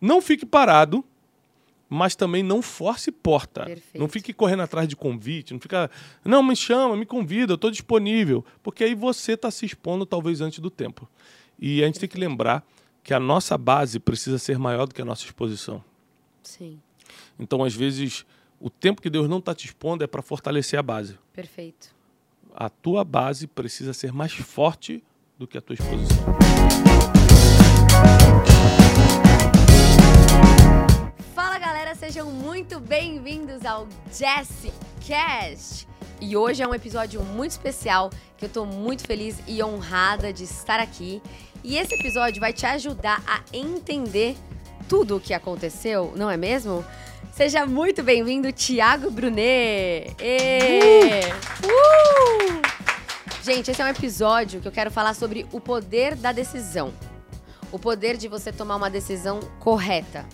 não fique parado, mas também não force porta. Perfeito. Não fique correndo atrás de convite, não fica, não, me chama, me convida, eu estou disponível. Porque aí você está se expondo talvez antes do tempo. E a gente tem que lembrar que a nossa base precisa ser maior do que a nossa exposição. Sim, Então, às vezes, o tempo que Deus não está te expondo é para fortalecer a base. perfeito. A tua base precisa ser mais forte do que a tua exposição. Sejam muito bem-vindos ao Jesse Cast. E hoje é um episódio muito especial que eu tô muito feliz e honrada de estar aqui. E esse episódio vai te ajudar a entender tudo o que aconteceu, não é mesmo? Seja muito bem-vindo, Thiago Brunet! Ê! Uh! Gente, esse é um episódio que eu quero falar sobre o poder da decisão. O poder de você tomar uma decisão correta.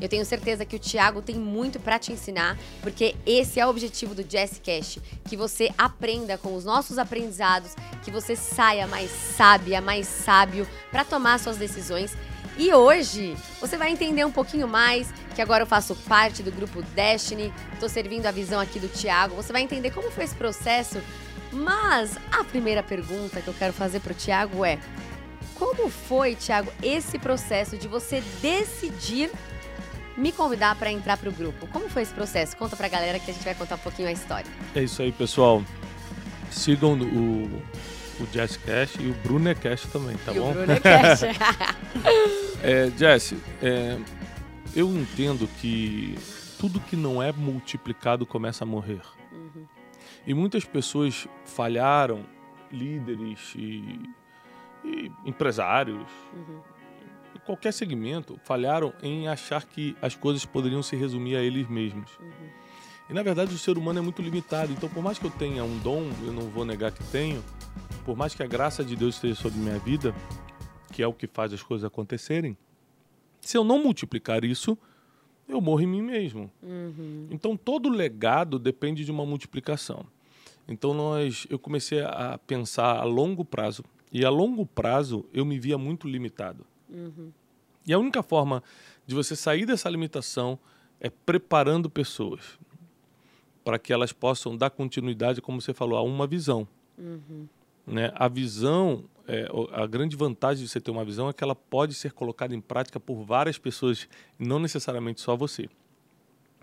Eu tenho certeza que o Thiago tem muito para te ensinar, porque esse é o objetivo do Jessicast, que você aprenda com os nossos aprendizados, que você saia mais sábia, mais sábio para tomar suas decisões. E hoje você vai entender um pouquinho mais, que agora eu faço parte do grupo Destiny, tô servindo a visão aqui do Thiago. Você vai entender como foi esse processo. Mas a primeira pergunta que eu quero fazer pro Thiago é: como foi, Thiago, esse processo de você decidir me convidar para entrar pro grupo? Como foi esse processo? Conta pra galera que a gente vai contar um pouquinho a história. É isso aí, pessoal. Sigam o, o Jazzcast e o Brunecast também, tá e bom? o Bruno Cash. É, Jess, é, eu entendo que tudo que não é multiplicado começa a morrer. Uhum. E muitas pessoas falharam, líderes e, e empresários, Uhum. Qualquer segmento, falharam em achar que as coisas poderiam se resumir a eles mesmos. Uhum. E na verdade o ser humano é muito limitado. Então, por mais que eu tenha um dom, eu não vou negar que tenho, por mais que a graça de Deus esteja sobre minha vida, que é o que faz as coisas acontecerem, se eu não multiplicar isso, eu morro em mim mesmo. Uhum. Então todo legado depende de uma multiplicação. Então nós, eu comecei a pensar a longo prazo e a longo prazo eu me via muito limitado. Uhum. E a única forma de você sair dessa limitação é preparando pessoas para que elas possam dar continuidade, como você falou, a uma visão. Uhum. Né? A visão, é, a grande vantagem de você ter uma visão é que ela pode ser colocada em prática por várias pessoas, não necessariamente só você.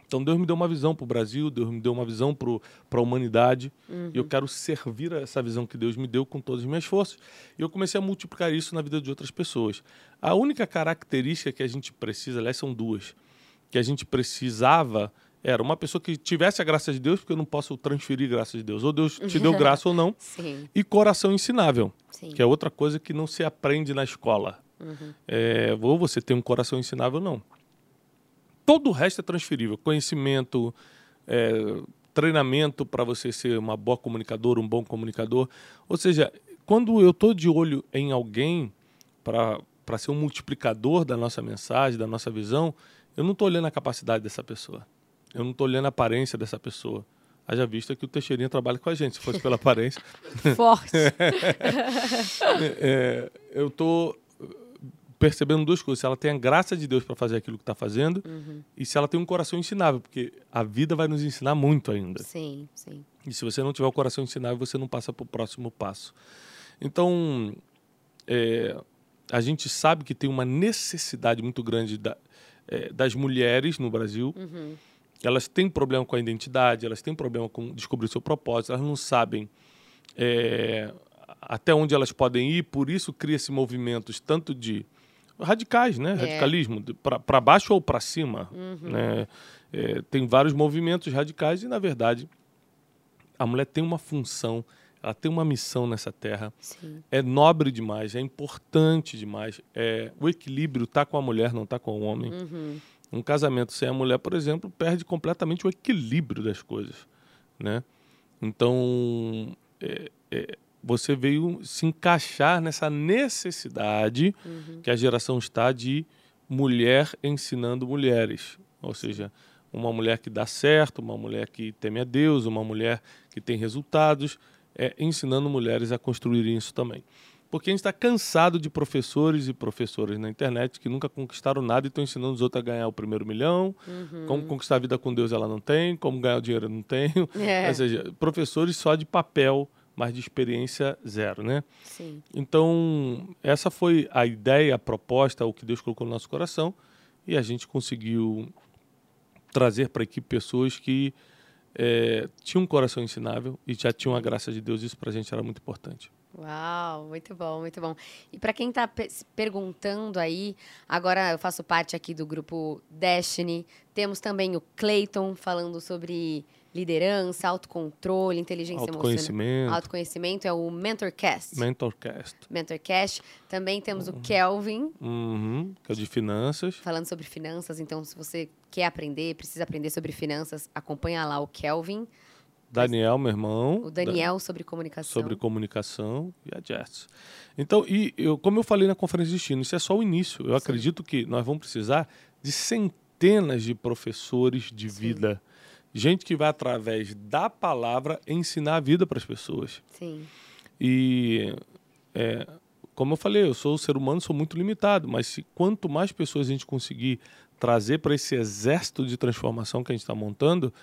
Então Deus me deu uma visão para o Brasil, Deus me deu uma visão para a humanidade, e eu quero servir a essa visão que Deus me deu com todas as minhas forças. E eu comecei a multiplicar isso na vida de outras pessoas. A única característica que a gente precisa, aliás, são duas, que a gente precisava era uma pessoa que tivesse a graça de Deus, porque eu não posso transferir graça de Deus. Ou Deus te deu graça ou não Sim, e coração ensinável, sim. que é outra coisa que não se aprende na escola. Uhum. É, ou você tem um coração ensinável ou não. Todo o resto é transferível. Conhecimento, é, treinamento para você ser uma boa comunicadora, um bom comunicador. Ou seja, quando eu estou de olho em alguém para ser um multiplicador da nossa mensagem, da nossa visão, eu não estou olhando a capacidade dessa pessoa. Eu não estou olhando a aparência dessa pessoa. Haja vista que o Teixeirinha trabalha com a gente. Se fosse pela aparência, Forte. é, eu estou percebendo duas coisas. Se ela tem a graça de Deus para fazer aquilo que está fazendo Uhum. e se ela tem um coração ensinável, porque a vida vai nos ensinar muito ainda. Sim, sim. E se você não tiver o coração ensinável, você não passa para o próximo passo. Então, é, a gente sabe que tem uma necessidade muito grande da- é, das mulheres no Brasil. Uhum. Elas têm problema com a identidade, elas têm problema com descobrir o seu propósito, elas não sabem é, até onde elas podem ir, por isso cria-se movimentos tanto de radicais, né? Radicalismo, para baixo ou para cima. Né? É, tem vários movimentos radicais e, na verdade, a mulher tem uma função, ela tem uma missão nessa terra. Sim. É nobre demais, é importante demais. É, o equilíbrio está com a mulher, não está com o homem. Uhum. Um casamento sem a mulher, por exemplo, perde completamente o equilíbrio das coisas, né? Então, é, é, você veio se encaixar nessa necessidade Uhum. que a geração está de mulher ensinando mulheres, ou seja, uma mulher que dá certo, uma mulher que teme a Deus, uma mulher que tem resultados, é, ensinando mulheres a construírem isso também. Porque a gente está cansado de professores e professoras na internet que nunca conquistaram nada e estão ensinando os outros a ganhar o primeiro milhão. Uhum. Como conquistar a vida com Deus ela não tem, como ganhar o dinheiro eu não tenho. É. Ou seja, professores só de papel, mas de experiência zero, né? Sim. Então, essa foi a ideia, a proposta, o que Deus colocou no nosso coração. E a gente conseguiu trazer para a equipe pessoas que é, tinham um coração ensinável e já tinham a graça de Deus. Isso para a gente era muito importante. Uau, muito bom, muito bom. E para quem está se perguntando aí, agora eu faço parte aqui do grupo Destiny. Temos também o Clayton falando sobre liderança, autocontrole, inteligência emocional. Autoconhecimento, Autoconhecimento é o Mentorcast. Mentorcast, Mentorcast. Também temos o Kelvin uhum, que é de finanças. falando sobre finanças. Então, se você quer aprender, precisa aprender sobre finanças, acompanha lá o Kelvin. Daniel, meu irmão. O Daniel sobre comunicação. sobre comunicação e a Jess. Então, e eu, como eu falei na conferência de destino, isso é só o início. Eu acredito que nós vamos precisar de centenas de professores de vida. Gente que vai, através da palavra, ensinar a vida para as pessoas. Sim, E, é, como eu falei, eu sou um ser humano, sou muito limitado, mas se, quanto mais pessoas a gente conseguir trazer para esse exército de transformação que a gente está montando,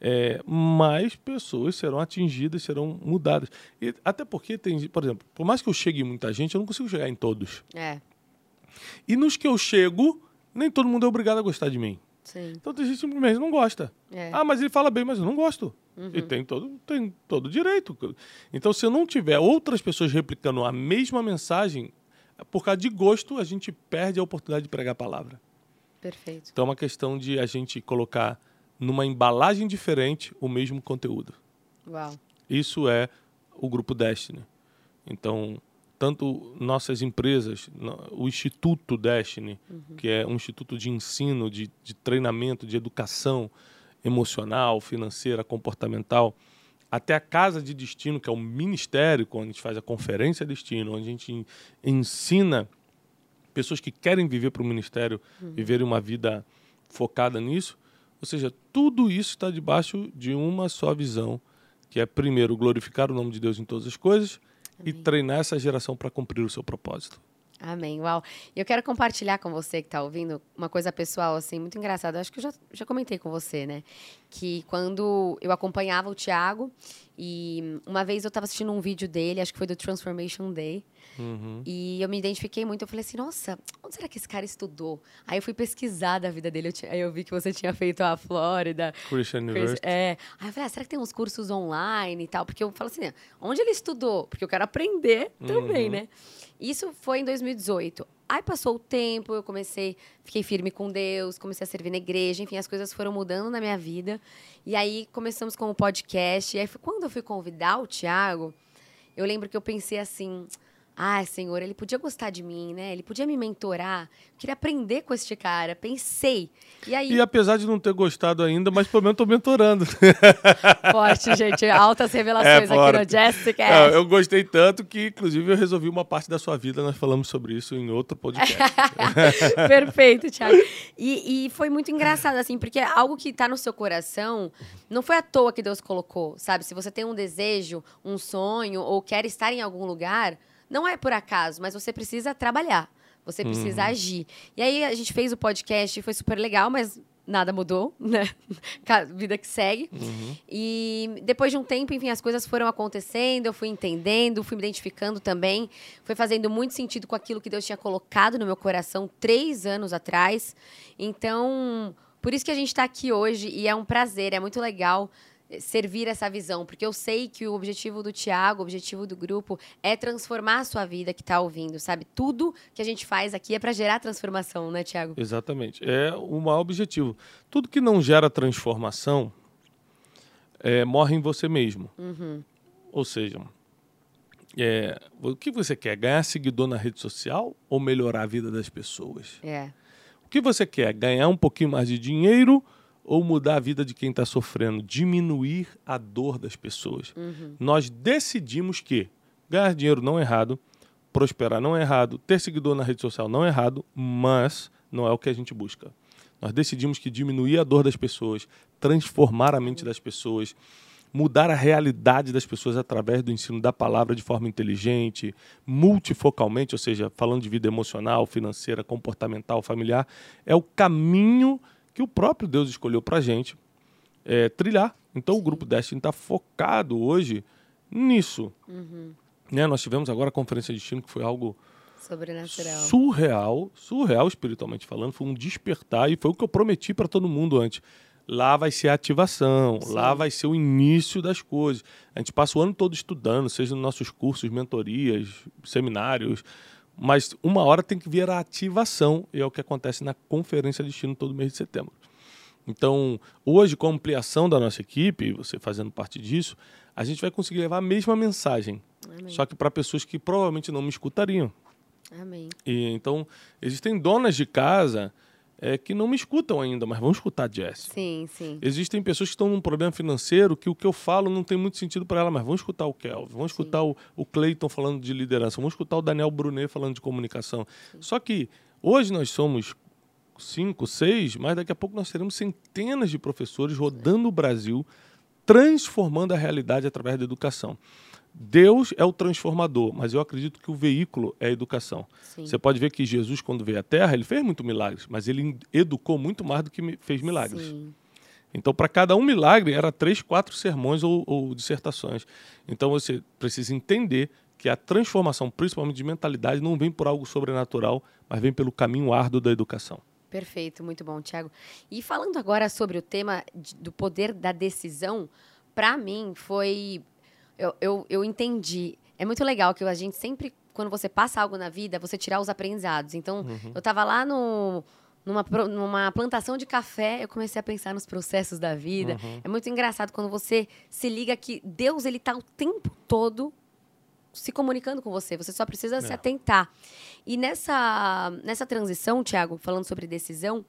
é, mais pessoas serão atingidas, serão mudadas. E, até porque tem, por exemplo, por mais que eu chegue em muita gente, eu não consigo chegar em todos. é. E nos que eu chego, nem todo mundo é obrigado a gostar de mim. Sim. Então tem gente que simplesmente não gosta. É. Ah, mas ele fala bem, mas eu não gosto. Uhum. E tem todo, tem todo direito. Então, se eu não tiver outras pessoas replicando a mesma mensagem, por causa de gosto, a gente perde a oportunidade de pregar a palavra. Perfeito. Então, é uma questão de a gente colocar numa embalagem diferente o mesmo conteúdo. Uau. Isso é o grupo Destiny. Então, tanto nossas empresas, o Instituto Destiny, que é um instituto de ensino, de, de treinamento, de educação emocional, financeira, comportamental, até a Casa de Destino, que é o ministério, quando a gente faz a conferência Destino, onde a gente en- ensina pessoas que querem viver para o ministério, viverem uma vida focada nisso. Ou seja, tudo isso está debaixo de uma só visão, que é primeiro glorificar o nome de Deus em todas as coisas e treinar essa geração para cumprir o seu propósito. Amém, uau. E eu quero compartilhar com você que está ouvindo uma coisa pessoal, assim, muito engraçada. Acho que eu já, já comentei com você, né? Que quando eu acompanhava o Thiago, e uma vez eu estava assistindo um vídeo dele, acho que foi do Transformation Day, Uhum. e eu me identifiquei muito. Eu falei assim, nossa, onde será que esse cara estudou? Aí eu fui pesquisar da vida dele, eu aí eu vi que você tinha feito a Flórida, Christian University. É. Aí eu falei, ah, será que tem uns cursos online e tal? Porque eu falo assim, onde ele estudou? Porque eu quero aprender também, Uhum. né? Isso foi em 2018. Aí passou o tempo, eu comecei, fiquei firme com Deus, comecei a servir na igreja, enfim, as coisas foram mudando na minha vida. E aí começamos com o podcast. E aí foi quando eu fui convidar o Thiago, eu lembro que eu pensei assim. Ai, Senhor, ele podia gostar de mim, né? Ele podia me mentorar. Eu queria aprender com este cara. Pensei. E aí, E apesar de não ter gostado ainda, mas pelo menos estou mentorando. Forte, gente. Altas revelações É, aqui no. Jessica. Não, eu gostei tanto que, inclusive, eu resolvi uma parte da sua vida. Nós falamos sobre isso em outro podcast. Perfeito, Thiago. E, e foi muito engraçado, assim, porque é algo que tá no seu coração não foi à toa que Deus colocou, sabe? Se você tem um desejo, um sonho, ou quer estar em algum lugar, não é por acaso, mas você precisa trabalhar. Você precisa agir. E aí a gente fez o podcast, foi super legal, mas nada mudou, né? Vida que segue. Uhum. E depois de um tempo, enfim, as coisas foram acontecendo, eu fui entendendo, fui me identificando também. Foi fazendo muito sentido com aquilo que Deus tinha colocado no meu coração três anos atrás. Então, por isso que a gente está aqui hoje e é um prazer, é muito legal servir essa visão, porque eu sei que o objetivo do Tiago, o objetivo do grupo é transformar a sua vida que está ouvindo, sabe? Tudo que a gente faz aqui é para gerar transformação, né, Tiago? Exatamente. É o maior objetivo. Tudo que não gera transformação é, morre em você mesmo. Uhum. Ou seja, é, o que você quer? Ganhar seguidor na rede social ou melhorar a vida das pessoas? É. O que você quer? Ganhar um pouquinho mais de dinheiro ou mudar a vida de quem está sofrendo? Diminuir a dor das pessoas. Uhum. Nós decidimos que ganhar dinheiro não é errado, prosperar não é errado, ter seguidor na rede social não é errado, mas não é o que a gente busca. Nós decidimos que diminuir a dor das pessoas, transformar a mente das pessoas, mudar a realidade das pessoas através do ensino da palavra de forma inteligente, multifocalmente, ou seja, falando de vida emocional, financeira, comportamental, familiar, é o caminho que o próprio Deus escolheu para a gente é, trilhar. Então, o Grupo Destiny está focado hoje nisso. Uhum. Né? Nós tivemos agora a conferência de destino, que foi algo Sobrenatural. surreal, surreal espiritualmente falando, foi um despertar e foi o que eu prometi para todo mundo antes. Lá vai ser a ativação, Sim. lá vai ser o início das coisas. A gente passa o ano todo estudando, seja nos nossos cursos, mentorias, seminários, mas uma hora tem que vir a ativação, e é o que acontece na Conferência de Destino todo mês de setembro. Então, hoje, com a ampliação da nossa equipe, você fazendo parte disso, a gente vai conseguir levar a mesma mensagem, Amém. só que para pessoas que provavelmente não me escutariam. Amém. E, então, existem donas de casa é, que não me escutam ainda, mas vão escutar Jess. Sim, sim. Existem pessoas que estão num problema financeiro que o que eu falo não tem muito sentido para ela, mas vão escutar o Kelvin, vão escutar sim. o, o Cleiton falando de liderança, vão escutar o Daniel Brunet falando de comunicação. Sim. Só que hoje nós somos cinco, seis, mas daqui a pouco nós teremos centenas de professores rodando o Brasil, transformando a realidade através da educação. Deus é o transformador, mas eu acredito que o veículo é a educação. Sim. Você pode ver que Jesus, quando veio à Terra, ele fez muito milagres, mas ele educou muito mais do que fez milagres. Sim. Então, para cada um milagre, era três, quatro sermões ou, ou, dissertações. Então, você precisa entender que a transformação, principalmente de mentalidade, não vem por algo sobrenatural, mas vem pelo caminho árduo da educação. Perfeito, muito bom, Tiago. E falando agora sobre o tema de, do poder da decisão, para mim foi eu, eu, eu entendi. É muito legal que a gente sempre, quando você passa algo na vida, você tirar os aprendizados. Então, uhum. eu estava lá no, numa, numa plantação de café, eu comecei a pensar nos processos da vida. Uhum. É muito engraçado quando você se liga que Deus ele está o tempo todo se comunicando com você. Você só precisa é. se atentar. E nessa, nessa transição, Tiago, falando sobre decisão,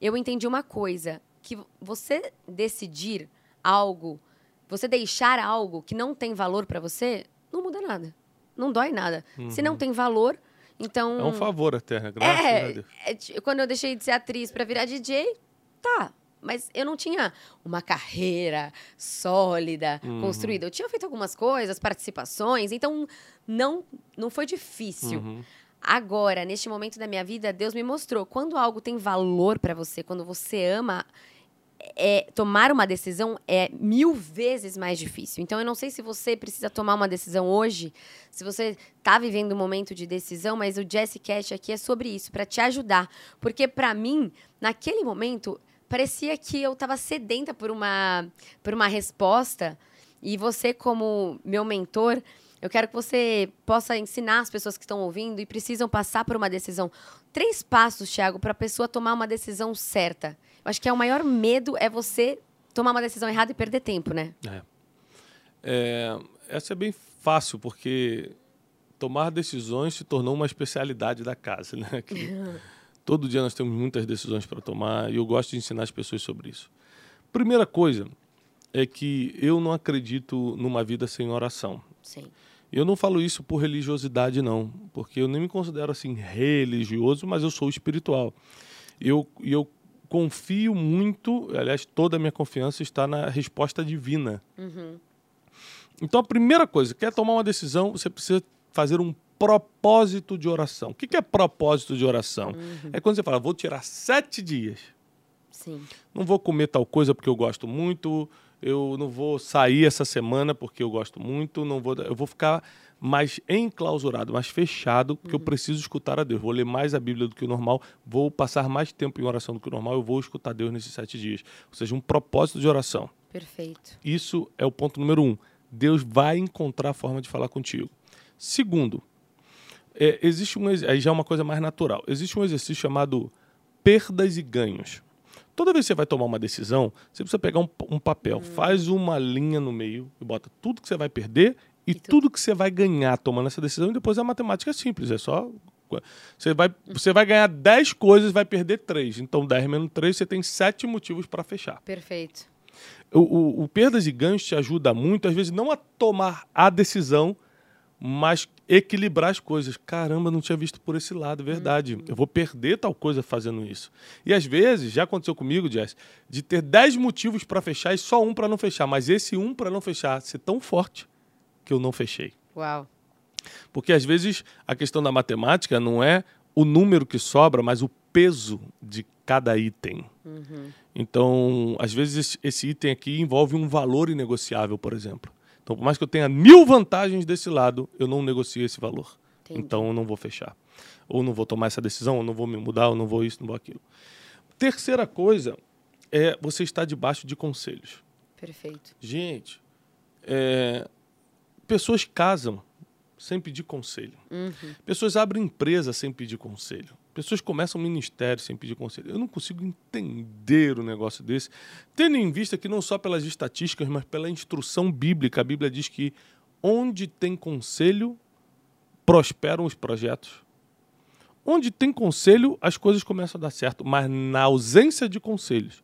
eu entendi uma coisa: que você decidir algo você deixar algo que não tem valor para você, não muda nada. Não dói nada. Uhum. Se não uhum. tem valor, então. É um favor até, né? graças é, a Deus. É, quando eu deixei de ser atriz para virar DJ, tá. Mas eu não tinha uma carreira sólida, uhum. construída. Eu tinha feito algumas coisas, participações, então não, não foi difícil. Uhum. Agora, neste momento da minha vida, Deus me mostrou quando algo tem valor para você, quando você ama é, tomar uma decisão é mil vezes mais difícil. Então, eu não sei se você precisa tomar uma decisão hoje, se você está vivendo um momento de decisão, mas o Jesse Cash aqui é sobre isso, para te ajudar. Porque, para mim, naquele momento, parecia que eu estava sedenta por uma, por uma resposta. E você, como meu mentor, eu quero que você possa ensinar as pessoas que estão ouvindo e precisam passar por uma decisão. Três passos, Thiago, para a pessoa tomar uma decisão certa. Acho que é o maior medo é você tomar uma decisão errada e perder tempo, né? É. é essa é bem fácil, porque tomar decisões se tornou uma especialidade da casa, né? Que todo dia nós temos muitas decisões para tomar e eu gosto de ensinar as pessoas sobre isso. Primeira coisa é que eu não acredito numa vida sem oração. Sim. Eu não falo isso por religiosidade, não, porque eu nem me considero assim religioso, mas eu sou espiritual. Eu, eu confio muito, aliás, toda a minha confiança está na resposta divina. Uhum. Então, a primeira coisa, quer tomar uma decisão, você precisa fazer um propósito de oração. O que é propósito de oração? Uhum. É quando você fala, vou tirar sete dias. Sim. Não vou comer tal coisa porque eu gosto muito, eu não vou sair essa semana porque eu gosto muito, não vou, eu vou ficar mais enclausurado, mais fechado, porque uhum. eu preciso escutar a Deus. Vou ler mais a Bíblia do que o normal, vou passar mais tempo em oração do que o normal, eu vou escutar Deus nesses sete dias. Ou seja, um propósito de oração. Perfeito. Isso é o ponto número um. Deus vai encontrar a forma de falar contigo. Segundo, é, existe um aí já é uma coisa mais natural. Existe um exercício chamado perdas e ganhos. Toda vez que você vai tomar uma decisão, você precisa pegar um, um papel, hum. faz uma linha no meio e bota tudo que você vai perder e, e tudo. tudo que você vai ganhar tomando essa decisão, e depois a matemática é simples, é só. Você vai, você vai ganhar 10 coisas vai perder 3. Então, 10 menos 3, você tem 7 motivos para fechar. Perfeito. O, o, o, perdas e ganhos te ajuda muito, às vezes, não a tomar a decisão, mas equilibrar as coisas. Caramba, não tinha visto por esse lado, verdade. Uhum. Eu vou perder tal coisa fazendo isso. E às vezes, já aconteceu comigo, Jess, de ter 10 motivos para fechar e só um para não fechar, mas esse um para não fechar ser tão forte que eu não fechei. Uau. Porque às vezes a questão da matemática não é o número que sobra, mas o peso de cada item. Uhum. Então, às vezes esse item aqui envolve um valor inegociável, por exemplo. Então, por mais que eu tenha mil vantagens desse lado, eu não negocio esse valor. Entendi. Então, eu não vou fechar. Ou não vou tomar essa decisão, ou não vou me mudar, ou não vou isso, não vou aquilo. Terceira coisa é você estar debaixo de conselhos. Perfeito. Gente, é, pessoas casam sem pedir conselho. Uhum. Pessoas abrem empresa sem pedir conselho. Pessoas começam ministério sem pedir conselho. Eu não consigo entender o um negócio desse, tendo em vista que não só pelas estatísticas, mas pela instrução bíblica. A Bíblia diz que onde tem conselho, prosperam os projetos. Onde tem conselho, as coisas começam a dar certo. Mas na ausência de conselhos,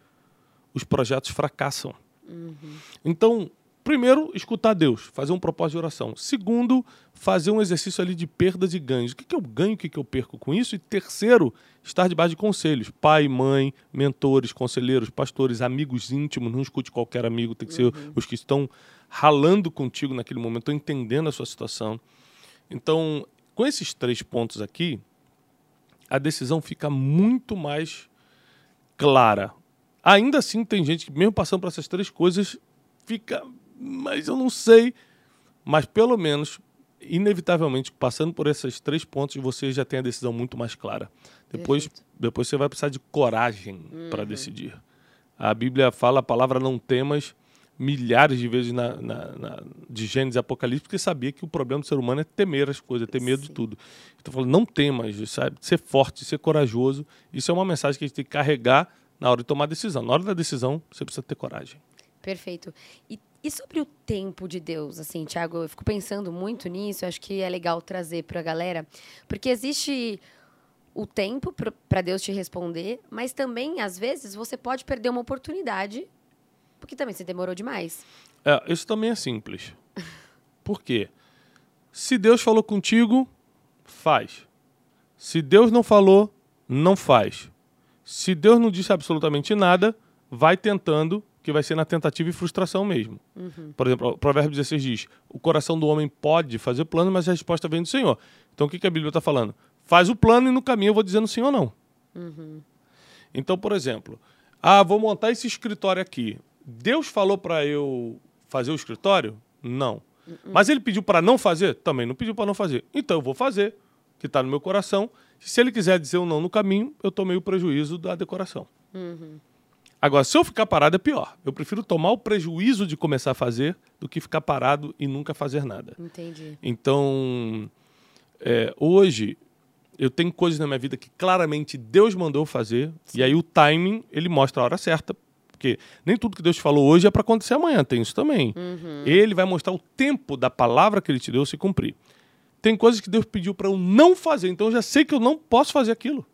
os projetos fracassam. Uhum. Então, Primeiro, escutar Deus, fazer um propósito de oração. Segundo, fazer um exercício ali de perdas e ganhos. O que, que eu ganho, o que, que eu perco com isso? E terceiro, estar debaixo de conselhos. Pai, mãe, mentores, conselheiros, pastores, amigos íntimos. Não escute qualquer amigo, tem que ser uhum. os que estão ralando contigo naquele momento, estão entendendo a sua situação. Então, com esses três pontos aqui, a decisão fica muito mais clara. Ainda assim, tem gente que, mesmo passando por essas três coisas, fica mas eu não sei. Mas pelo menos, inevitavelmente, passando por esses três pontos, você já tem a decisão muito mais clara. Depois, depois você vai precisar de coragem uhum. para decidir. A Bíblia fala a palavra não temas milhares de vezes na, na, na, de Gênesis e Apocalipse, porque sabia que o problema do ser humano é temer as coisas, é ter medo Sim. de tudo. Então, falando, não temas, sabe? Ser forte, ser corajoso. Isso é uma mensagem que a gente tem que carregar na hora de tomar decisão. Na hora da decisão, você precisa ter coragem. Perfeito. E e sobre o tempo de Deus, assim, Tiago, eu fico pensando muito nisso, acho que é legal trazer para a galera, porque existe o tempo para Deus te responder, mas também, às vezes, você pode perder uma oportunidade, porque também você demorou demais. É, isso também é simples. Por quê? Se Deus falou contigo, faz. Se Deus não falou, não faz. Se Deus não disse absolutamente nada, vai tentando que vai ser na tentativa e frustração mesmo. Uhum. Por exemplo, o Provérbio 16 diz: o coração do homem pode fazer plano, mas a resposta vem do Senhor. Então o que, que a Bíblia está falando? Faz o plano e no caminho eu vou dizendo sim ou não. Uhum. Então, por exemplo, ah, vou montar esse escritório aqui. Deus falou para eu fazer o escritório? Não. Uhum. Mas ele pediu para não fazer? Também não pediu para não fazer. Então eu vou fazer, que está no meu coração. Se ele quiser dizer ou não no caminho, eu tomei o prejuízo da decoração. Uhum. Agora, se eu ficar parado é pior. Eu prefiro tomar o prejuízo de começar a fazer do que ficar parado e nunca fazer nada. Entendi. Então, é, hoje eu tenho coisas na minha vida que claramente Deus mandou fazer Sim. e aí o timing ele mostra a hora certa. Porque nem tudo que Deus falou hoje é para acontecer amanhã, tem isso também. Uhum. Ele vai mostrar o tempo da palavra que ele te deu se cumprir. Tem coisas que Deus pediu para eu não fazer, então eu já sei que eu não posso fazer aquilo.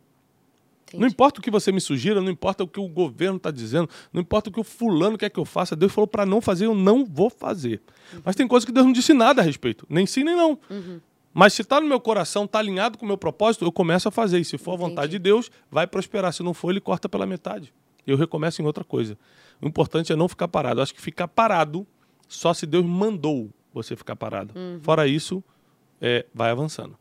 Entendi. Não importa o que você me sugira, não importa o que o governo está dizendo, não importa o que o fulano quer que eu faça, Deus falou para não fazer, eu não vou fazer. Uhum. Mas tem coisas que Deus não disse nada a respeito, nem sim nem não. Uhum. Mas se está no meu coração, está alinhado com o meu propósito, eu começo a fazer. E se for Entendi. a vontade de Deus, vai prosperar. Se não for, ele corta pela metade. Eu recomeço em outra coisa. O importante é não ficar parado. Eu acho que ficar parado só se Deus mandou você ficar parado. Uhum. Fora isso, é, vai avançando.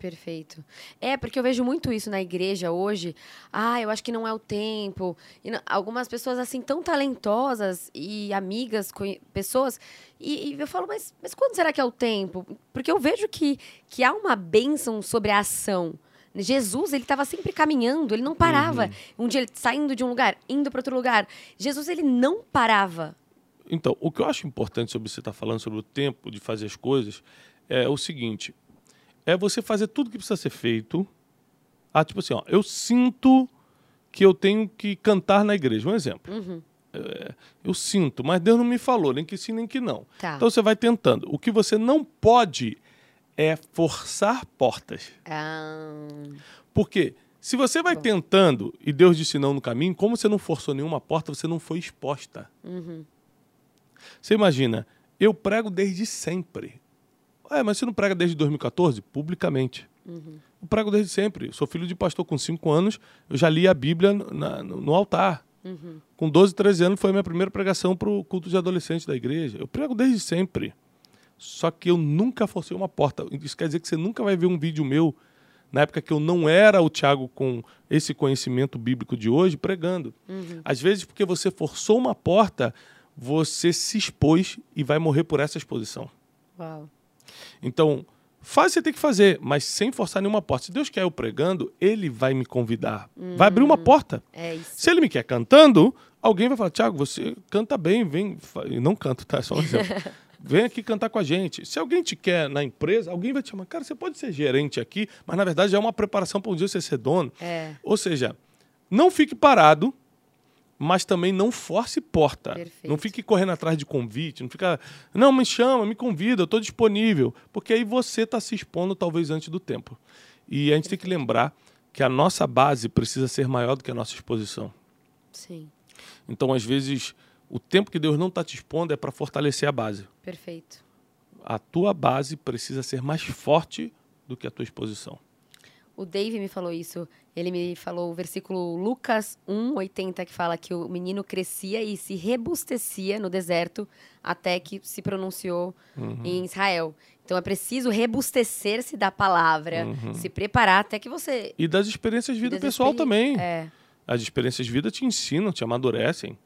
Perfeito. É, porque eu vejo muito isso na igreja hoje. Ah, eu acho que não é o tempo. E não, algumas pessoas, assim, tão talentosas e amigas, pessoas. E, e, eu falo, mas, mas quando será que é o tempo? Porque eu vejo que, que há uma bênção sobre a ação. Jesus, ele estava sempre caminhando, ele não parava. Uhum. Um dia ele saindo de um lugar, indo para outro lugar. Jesus, ele não parava. Então, o que eu acho importante sobre você estar tá falando sobre o tempo de fazer as coisas é o seguinte: é você fazer tudo que precisa ser feito. Ah, tipo assim, ó, eu sinto que eu tenho que cantar na igreja. Um exemplo. Uhum. É, eu sinto, mas Deus não me falou, nem que sim, nem que não. Tá. Então você vai tentando. O que você não pode é forçar portas. Ah. Porque se você vai Bom. tentando e Deus disse não no caminho, como você não forçou nenhuma porta, você não foi exposta. Uhum. Você imagina, eu prego desde sempre É, mas você não prega desde 2014? Publicamente. Uhum. Eu prego desde sempre. Eu sou filho de pastor com 5 anos, eu já li a Bíblia na, no, no, altar. Uhum. Com 12, 13 anos foi a minha primeira pregação para o culto de adolescente da igreja. Eu prego desde sempre. Só que eu nunca forcei uma porta. Isso quer dizer que você nunca vai ver um vídeo meu na época que eu não era o Tiago com esse conhecimento bíblico de hoje, pregando. Uhum. Às vezes, porque você forçou uma porta, você se expôs e vai morrer por essa exposição. Uau. Então, faz o que você tem que fazer, mas sem forçar nenhuma porta. Se Deus quer eu pregando, Ele vai me convidar. Vai abrir uma porta. É isso. Se Ele me quer cantando, alguém vai falar, Tiago, você canta bem, vem. fa-" E não canto, tá? É só um exemplo. Vem aqui cantar com a gente. Se alguém te quer na empresa, alguém vai te chamar. Cara, você pode ser gerente aqui, mas na verdade é uma preparação para um dia você ser dono. É. Ou seja, não fique parado, mas também não force porta. Perfeito. Não fique correndo atrás de convite, não fica, não, me chama, me convida, eu estou disponível. Porque aí você está se expondo talvez antes do tempo. E a gente tem que lembrar que a nossa base precisa ser maior do que a nossa exposição. Sim. Então, às vezes, o tempo que Deus não está te expondo é para fortalecer a base. Perfeito. A tua base precisa ser mais forte do que a tua exposição. O Dave me falou isso. Ele me falou o versículo Lucas 1:80 que fala que o menino crescia e se rebustecia no deserto até que se pronunciou em Israel. Então é preciso rebustecer-se da palavra, se preparar até que você E das experiências de vida pessoal experi- também. É, As experiências de vida te ensinam, te amadurecem.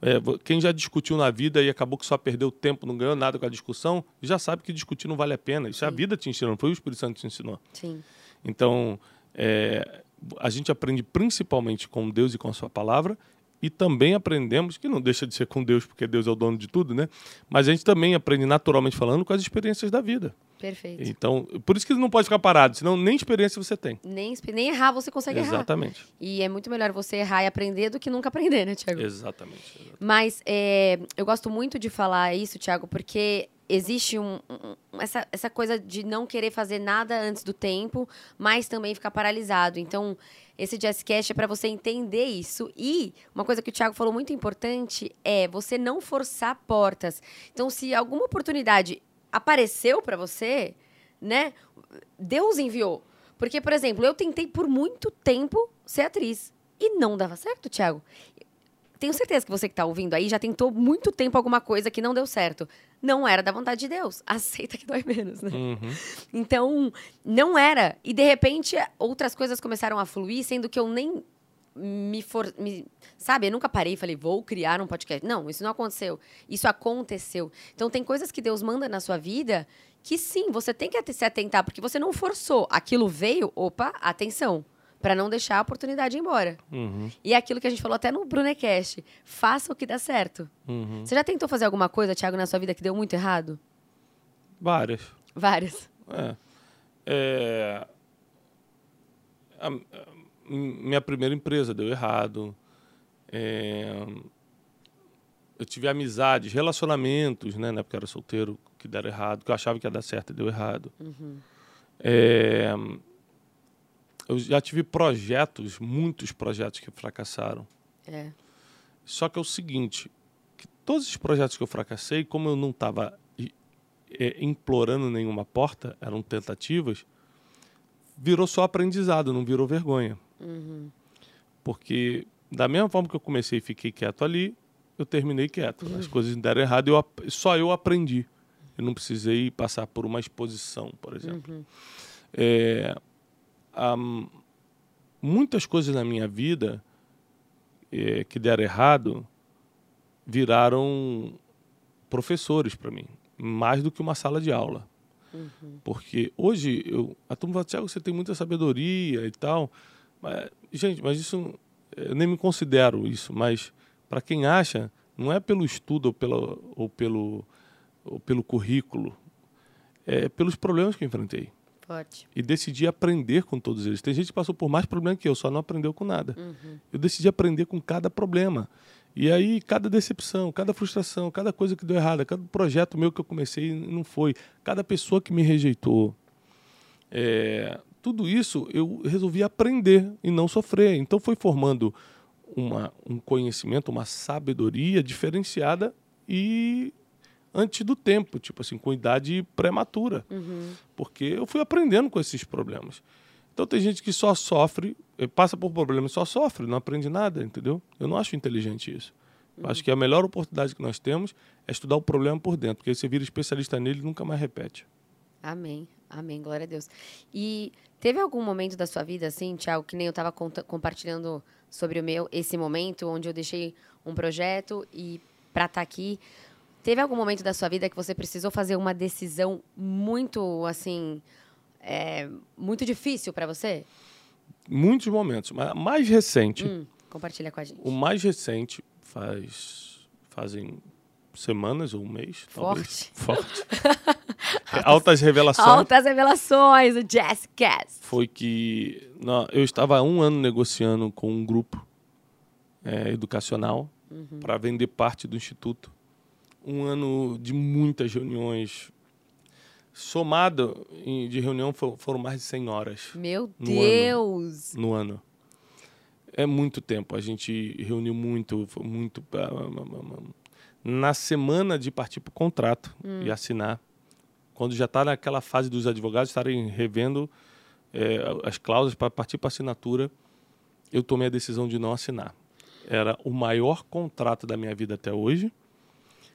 É, quem já discutiu na vida e acabou que só perdeu tempo, não ganhou nada com a discussão, já sabe que discutir não vale a pena. Isso é a Sim. vida te ensinou, não foi o Espírito Santo que te ensinou. sim. Então, é, a gente aprende principalmente com Deus e com a sua palavra e também aprendemos, que não deixa de ser com Deus, porque Deus é o dono de tudo, né? Mas a gente também aprende naturalmente falando com as experiências da vida. Perfeito. Então, por isso que não pode ficar parado, senão nem experiência você tem. Nem, nem errar você consegue errar. Exatamente. E é muito melhor você errar e aprender do que nunca aprender, né, Tiago? Exatamente. Mas é, eu gosto muito de falar isso, Thiago, porque existe um- um- essa, essa coisa de não querer fazer nada antes do tempo, mas também ficar paralisado. Então, esse Jazzcast é para você entender isso. E uma coisa que o Thiago falou muito importante é você não forçar portas. Então, se alguma oportunidade apareceu para você, né? Deus enviou. Porque, por exemplo, eu tentei por muito tempo ser atriz. E não dava certo, Thiago. Tenho certeza que você que está ouvindo aí já tentou muito tempo alguma coisa que não deu certo. Não era da vontade de Deus. Aceita que dói menos, né? Uhum. Então, não era. E de repente, outras coisas começaram a fluir, sendo que eu nem me for. Me, sabe, eu nunca parei e falei, vou criar um podcast. Não, isso não aconteceu. Isso aconteceu. Então, tem coisas que Deus manda na sua vida que sim, você tem que se atentar, porque você não forçou. Aquilo veio, opa, atenção. Para não deixar a oportunidade ir embora. Uhum. E é aquilo que a gente falou até no Brunecast. Faça o que dá certo. Uhum. Você já tentou fazer alguma coisa, Thiago, na sua vida que deu muito errado? Várias. Várias. É. É, minha primeira empresa deu errado. É, eu tive amizades, relacionamentos, né, na época eu era solteiro, que deram errado, que eu achava que ia dar certo e deu errado. É, eu já tive projetos, muitos projetos que fracassaram. É. Só que é o seguinte, que todos os projetos que eu fracassei, como eu não estava implorando nenhuma porta, eram tentativas, virou só aprendizado, não virou vergonha. Uhum. Porque da mesma forma que eu comecei e fiquei quieto ali, eu terminei quieto. As coisas deram errado eu, só eu aprendi. Eu não precisei passar por uma exposição, por exemplo. Uhum. É, muitas coisas na minha vida é, que deram errado viraram professores para mim, mais do que uma sala de aula. Porque hoje eu, a turma fala, Tiago, você tem muita sabedoria e tal. Mas, gente, mas isso eu nem me considero isso, mas para quem acha, não é pelo estudo ou, pela, ou, pelo, ou pelo currículo, é pelos problemas que eu enfrentei Forte. e decidi aprender com todos eles. Tem gente que passou por mais problema que eu, só não aprendeu com nada. Uhum. Eu decidi aprender com cada problema. E aí, cada decepção, cada frustração, cada coisa que deu errado, cada projeto meu que eu comecei e não foi, cada pessoa que me rejeitou, é, tudo isso eu resolvi aprender e não sofrer. Então, foi formando uma, um conhecimento, uma sabedoria diferenciada e antes do tempo, tipo assim, com idade prematura. Uhum. Porque eu fui aprendendo com esses problemas. Então tem gente que só sofre, eh, passa por problemas e só sofre, não aprende nada, entendeu? Eu não acho inteligente isso. Eu acho que a melhor oportunidade que nós temos é estudar o problema por dentro, porque aí você vira especialista nele e nunca mais repete. Amém. Amém. Glória a Deus. E teve algum momento da sua vida, assim, Tiago, que nem eu estava compartilhando sobre o meu, esse momento, onde eu deixei um projeto e para estar tá aqui. Teve algum momento da sua vida que você precisou fazer uma decisão muito, assim, é, muito difícil para você? Muitos momentos, mas mais recente. Hum, compartilha com a gente. O mais recente faz fazem semanas ou um mês. Forte. Talvez. Forte. É, altas revelações. Altas revelações, o Jazzcast. Foi que não, eu estava há um ano negociando com um grupo é, educacional uhum. para vender parte do instituto. Um ano de muitas reuniões. Somado em, de reunião foram mais de 100 horas. Meu Deus! Ano, no ano. É muito tempo. A gente reuniu muito, foi muito. Na semana de partir para o contrato hum. e assinar, quando já está naquela fase dos advogados estarem revendo é, as cláusulas para partir para assinatura, eu tomei a decisão de não assinar. Era o maior contrato da minha vida até hoje.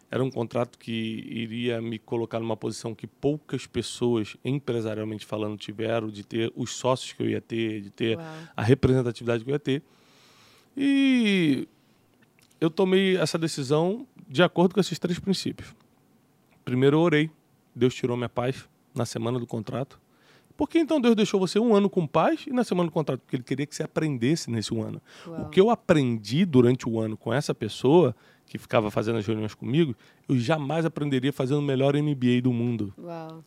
Era um contrato que iria me colocar numa posição que poucas pessoas, empresarialmente falando, tiveram, de ter os sócios que eu ia ter, de ter Uau. a representatividade que eu ia ter. E eu tomei essa decisão de acordo com esses três princípios. Primeiro, eu orei. Deus tirou minha paz na semana do contrato. Por que então Deus deixou você um ano com paz e na semana do contrato? Porque Ele queria que você aprendesse nesse um ano. Uau. O que eu aprendi durante o ano com essa pessoa que ficava fazendo as reuniões comigo, eu jamais aprenderia fazendo o melhor MBA do mundo. Uau.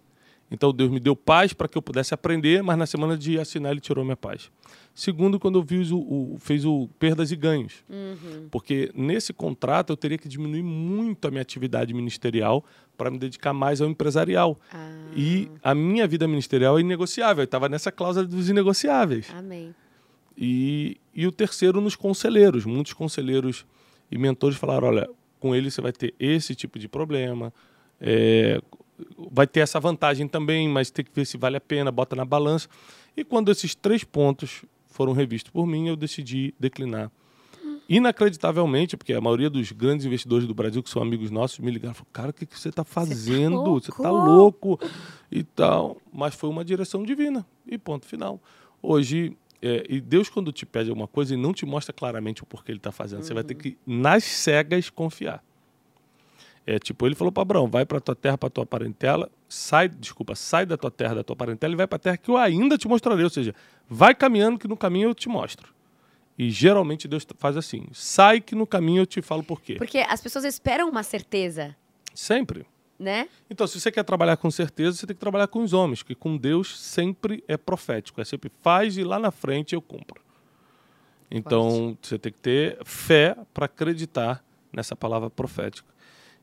Então Deus me deu paz para que eu pudesse aprender, mas na semana de assinar ele tirou minha paz. Segundo, quando eu fiz o, o, fez o perdas e ganhos. Uhum. Porque nesse contrato eu teria que diminuir muito a minha atividade ministerial para me dedicar mais ao empresarial. Ah. E a minha vida ministerial é inegociável. Eu estava nessa cláusula dos inegociáveis. Amém. E, e o terceiro nos conselheiros. Muitos conselheiros e mentores falaram: olha, com ele você vai ter esse tipo de problema. É, vai ter essa vantagem também, mas tem que ver se vale a pena, bota na balança. E quando esses três pontos foram revistos por mim, eu decidi declinar. Inacreditavelmente, porque a maioria dos grandes investidores do Brasil, que são amigos nossos, me ligaram e falaram, cara, o que, que você está fazendo? Você está louco e tal. Mas foi uma direção divina. E ponto final. Hoje, é, e Deus, quando te pede alguma coisa e não te mostra claramente o porquê ele está fazendo, uhum. você vai ter que, nas cegas, confiar. É tipo, ele falou para Abraão, vai para tua terra, para tua parentela, sai, desculpa, sai da tua terra, da tua parentela e vai para a terra que eu ainda te mostrarei, ou seja, vai caminhando que no caminho eu te mostro. E geralmente Deus faz assim, sai que no caminho eu te falo por quê. Porque as pessoas esperam uma certeza. Sempre. Né? Então, se você quer trabalhar com certeza, você tem que trabalhar com os homens, que com Deus sempre é profético, é sempre faz e lá na frente eu cumpro. Então, Forte. você tem que ter fé para acreditar nessa palavra profética.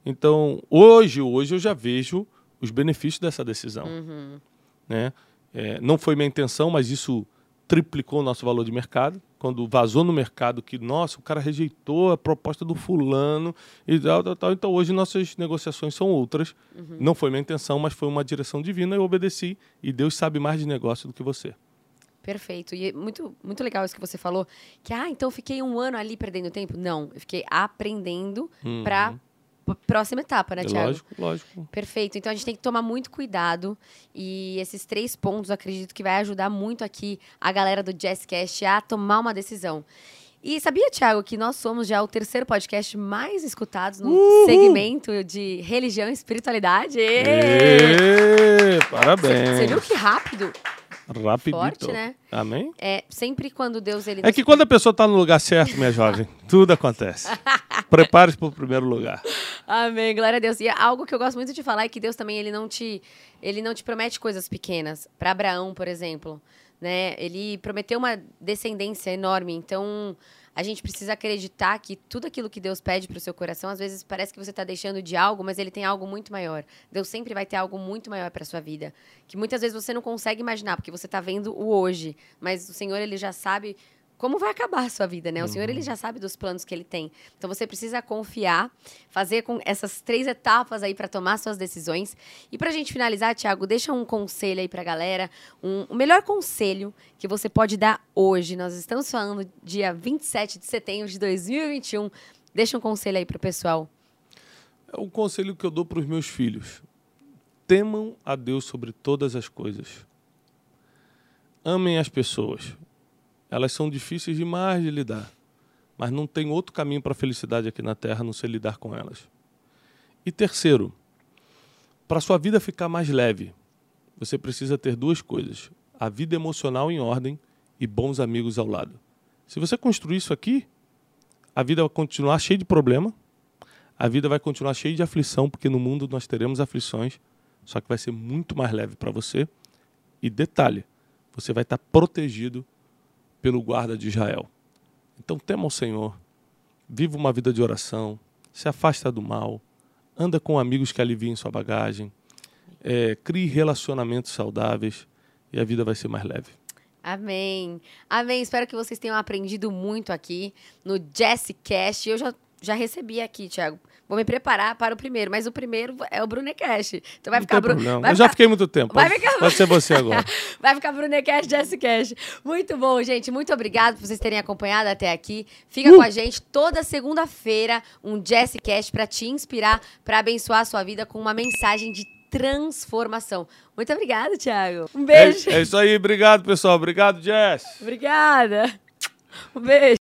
Então, hoje, hoje eu já vejo os benefícios dessa decisão. Uhum. Né? É, não foi minha intenção, mas isso triplicou o nosso valor de mercado. Quando vazou no mercado que, nossa, o cara rejeitou a proposta do fulano e tal, tal, tal. Então, hoje nossas negociações são outras. Uhum. Não foi minha intenção, mas foi uma direção divina. Eu obedeci e Deus sabe mais de negócio do que você. Perfeito. E é muito, muito legal isso que você falou. Que, ah, então eu fiquei um ano ali perdendo tempo. Não, eu fiquei aprendendo uhum. para próxima etapa, né, Tiago? Lógico, lógico. Perfeito. Então a gente tem que tomar muito cuidado e esses três pontos eu acredito que vai ajudar muito aqui a galera do Jazzcast a tomar uma decisão. E sabia, Tiago, que nós somos já o terceiro podcast mais escutados no Uhul. segmento de religião e espiritualidade? Parabéns. Você viu que rápido? Rapidito. Forte, né? Amém? É, sempre quando Deus ele É que quando a pessoa está no lugar certo, minha jovem, tudo acontece. Prepare-se para o primeiro lugar. Amém, glória a Deus. E algo que eu gosto muito de falar é que Deus também ele não te, ele não te promete coisas pequenas. Para Abraão, por exemplo, né? Ele prometeu uma descendência enorme. Então, a gente precisa acreditar que tudo aquilo que Deus pede para o seu coração, às vezes parece que você está deixando de algo, mas Ele tem algo muito maior. Deus sempre vai ter algo muito maior para sua vida, que muitas vezes você não consegue imaginar, porque você está vendo o hoje, mas o Senhor ele já sabe como vai acabar a sua vida, né? O Senhor ele já sabe dos planos que ele tem. Então você precisa confiar, fazer com essas três etapas aí para tomar suas decisões. E para a gente finalizar, Tiago, deixa um conselho aí para a galera, um, o melhor conselho que você pode dar hoje. Nós estamos falando dia 27 de setembro de 2021. Deixa um conselho aí para o pessoal. É o conselho que eu dou para os meus filhos. Temam a Deus sobre todas as coisas. Amem as pessoas elas são difíceis demais de lidar, mas não tem outro caminho para a felicidade aqui na Terra não ser lidar com elas. E terceiro, para sua vida ficar mais leve, você precisa ter duas coisas: a vida emocional em ordem e bons amigos ao lado. Se você construir isso aqui, a vida vai continuar cheia de problema, a vida vai continuar cheia de aflição, porque no mundo nós teremos aflições, só que vai ser muito mais leve para você. E detalhe, você vai estar protegido pelo guarda de Israel. Então tema o Senhor, viva uma vida de oração, se afasta do mal, anda com amigos que aliviem sua bagagem, é, crie relacionamentos saudáveis e a vida vai ser mais leve. Amém. Amém. Espero que vocês tenham aprendido muito aqui no Jessicast. Eu já, já recebi aqui, Thiago, Vou me preparar para o primeiro, mas o primeiro é o Brunecast. Então vai não ficar Bruno. Eu ficar... já fiquei muito tempo. Vai ficar... pode ser você agora. vai ficar Brunecast, Jessicast. Muito bom, gente. Muito obrigado por vocês terem acompanhado até aqui. Fica uh! com a gente toda segunda-feira um Jessicast para te inspirar, para abençoar a sua vida com uma mensagem de transformação. Muito obrigada, Thiago. Um beijo. É, é isso aí. Obrigado, pessoal. Obrigado, Jess. Obrigada. Um beijo.